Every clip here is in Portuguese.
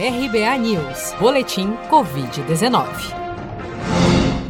RBA News, Boletim Covid-19.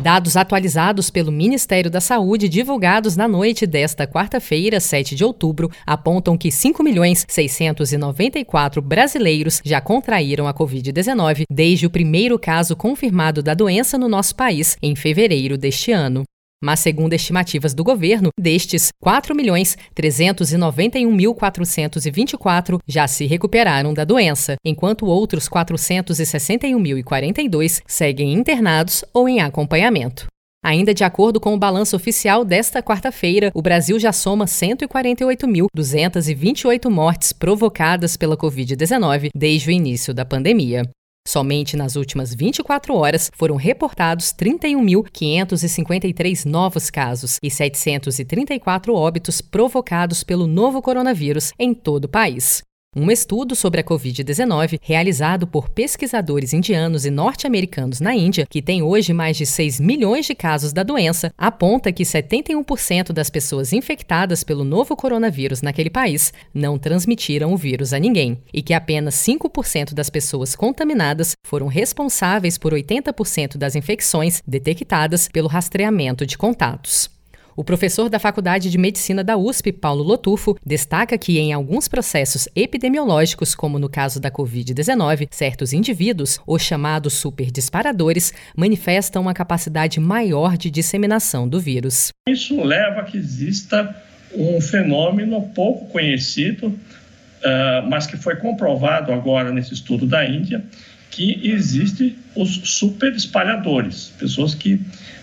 Dados atualizados pelo Ministério da Saúde, divulgados na noite desta quarta-feira, 7 de outubro, apontam que 5.694 brasileiros já contraíram a Covid-19 desde o primeiro caso confirmado da doença no nosso país, em fevereiro deste ano. Mas, segundo estimativas do governo, destes, 4.391.424 já se recuperaram da doença, enquanto outros 461.042 seguem internados ou em acompanhamento. Ainda de acordo com o balanço oficial desta quarta-feira, o Brasil já soma 148.228 mortes provocadas pela Covid-19 desde o início da pandemia. Somente nas últimas 24 horas foram reportados 31.553 novos casos e 734 óbitos provocados pelo novo coronavírus em todo o país. Um estudo sobre a Covid-19, realizado por pesquisadores indianos e norte-americanos na Índia, que tem hoje mais de 6 milhões de casos da doença, aponta que 71% das pessoas infectadas pelo novo coronavírus naquele país não transmitiram o vírus a ninguém e que apenas 5% das pessoas contaminadas foram responsáveis por 80% das infecções detectadas pelo rastreamento de contatos. O professor da Faculdade de Medicina da USP, Paulo Lotufo, destaca que em alguns processos epidemiológicos, como no caso da Covid-19, certos indivíduos, os chamados superdisparadores, manifestam uma capacidade maior de disseminação do vírus. Isso leva a que exista um fenômeno pouco conhecido, uh, mas que foi comprovado agora nesse estudo da Índia, que existe os super espalhadores, pessoas que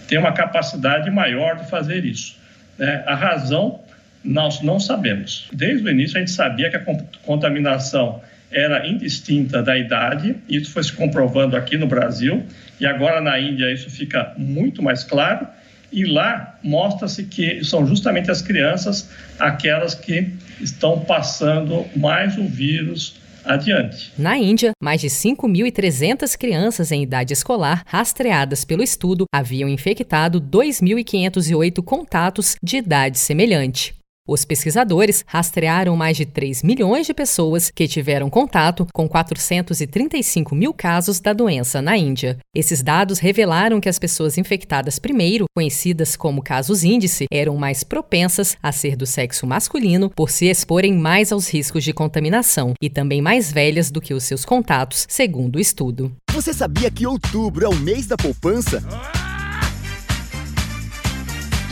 têm uma capacidade maior de fazer isso. Né? A razão nós não sabemos. Desde o início a gente sabia que a contaminação era indistinta da idade, isso foi se comprovando aqui no Brasil, e agora na Índia isso fica muito mais claro, e lá mostra-se que são justamente as crianças aquelas que estão passando mais o vírus adiante. Na Índia, mais de 5.300 crianças em idade escolar rastreadas pelo estudo haviam infectado 2.508 contatos de idade semelhante. Os pesquisadores rastrearam mais de 3 milhões de pessoas que tiveram contato com 435 mil casos da doença na Índia. Esses dados revelaram que as pessoas infectadas primeiro, conhecidas como casos índice, eram mais propensas a ser do sexo masculino por se exporem mais aos riscos de contaminação e também mais velhas do que os seus contatos, segundo o estudo. Você sabia que outubro é o mês da poupança?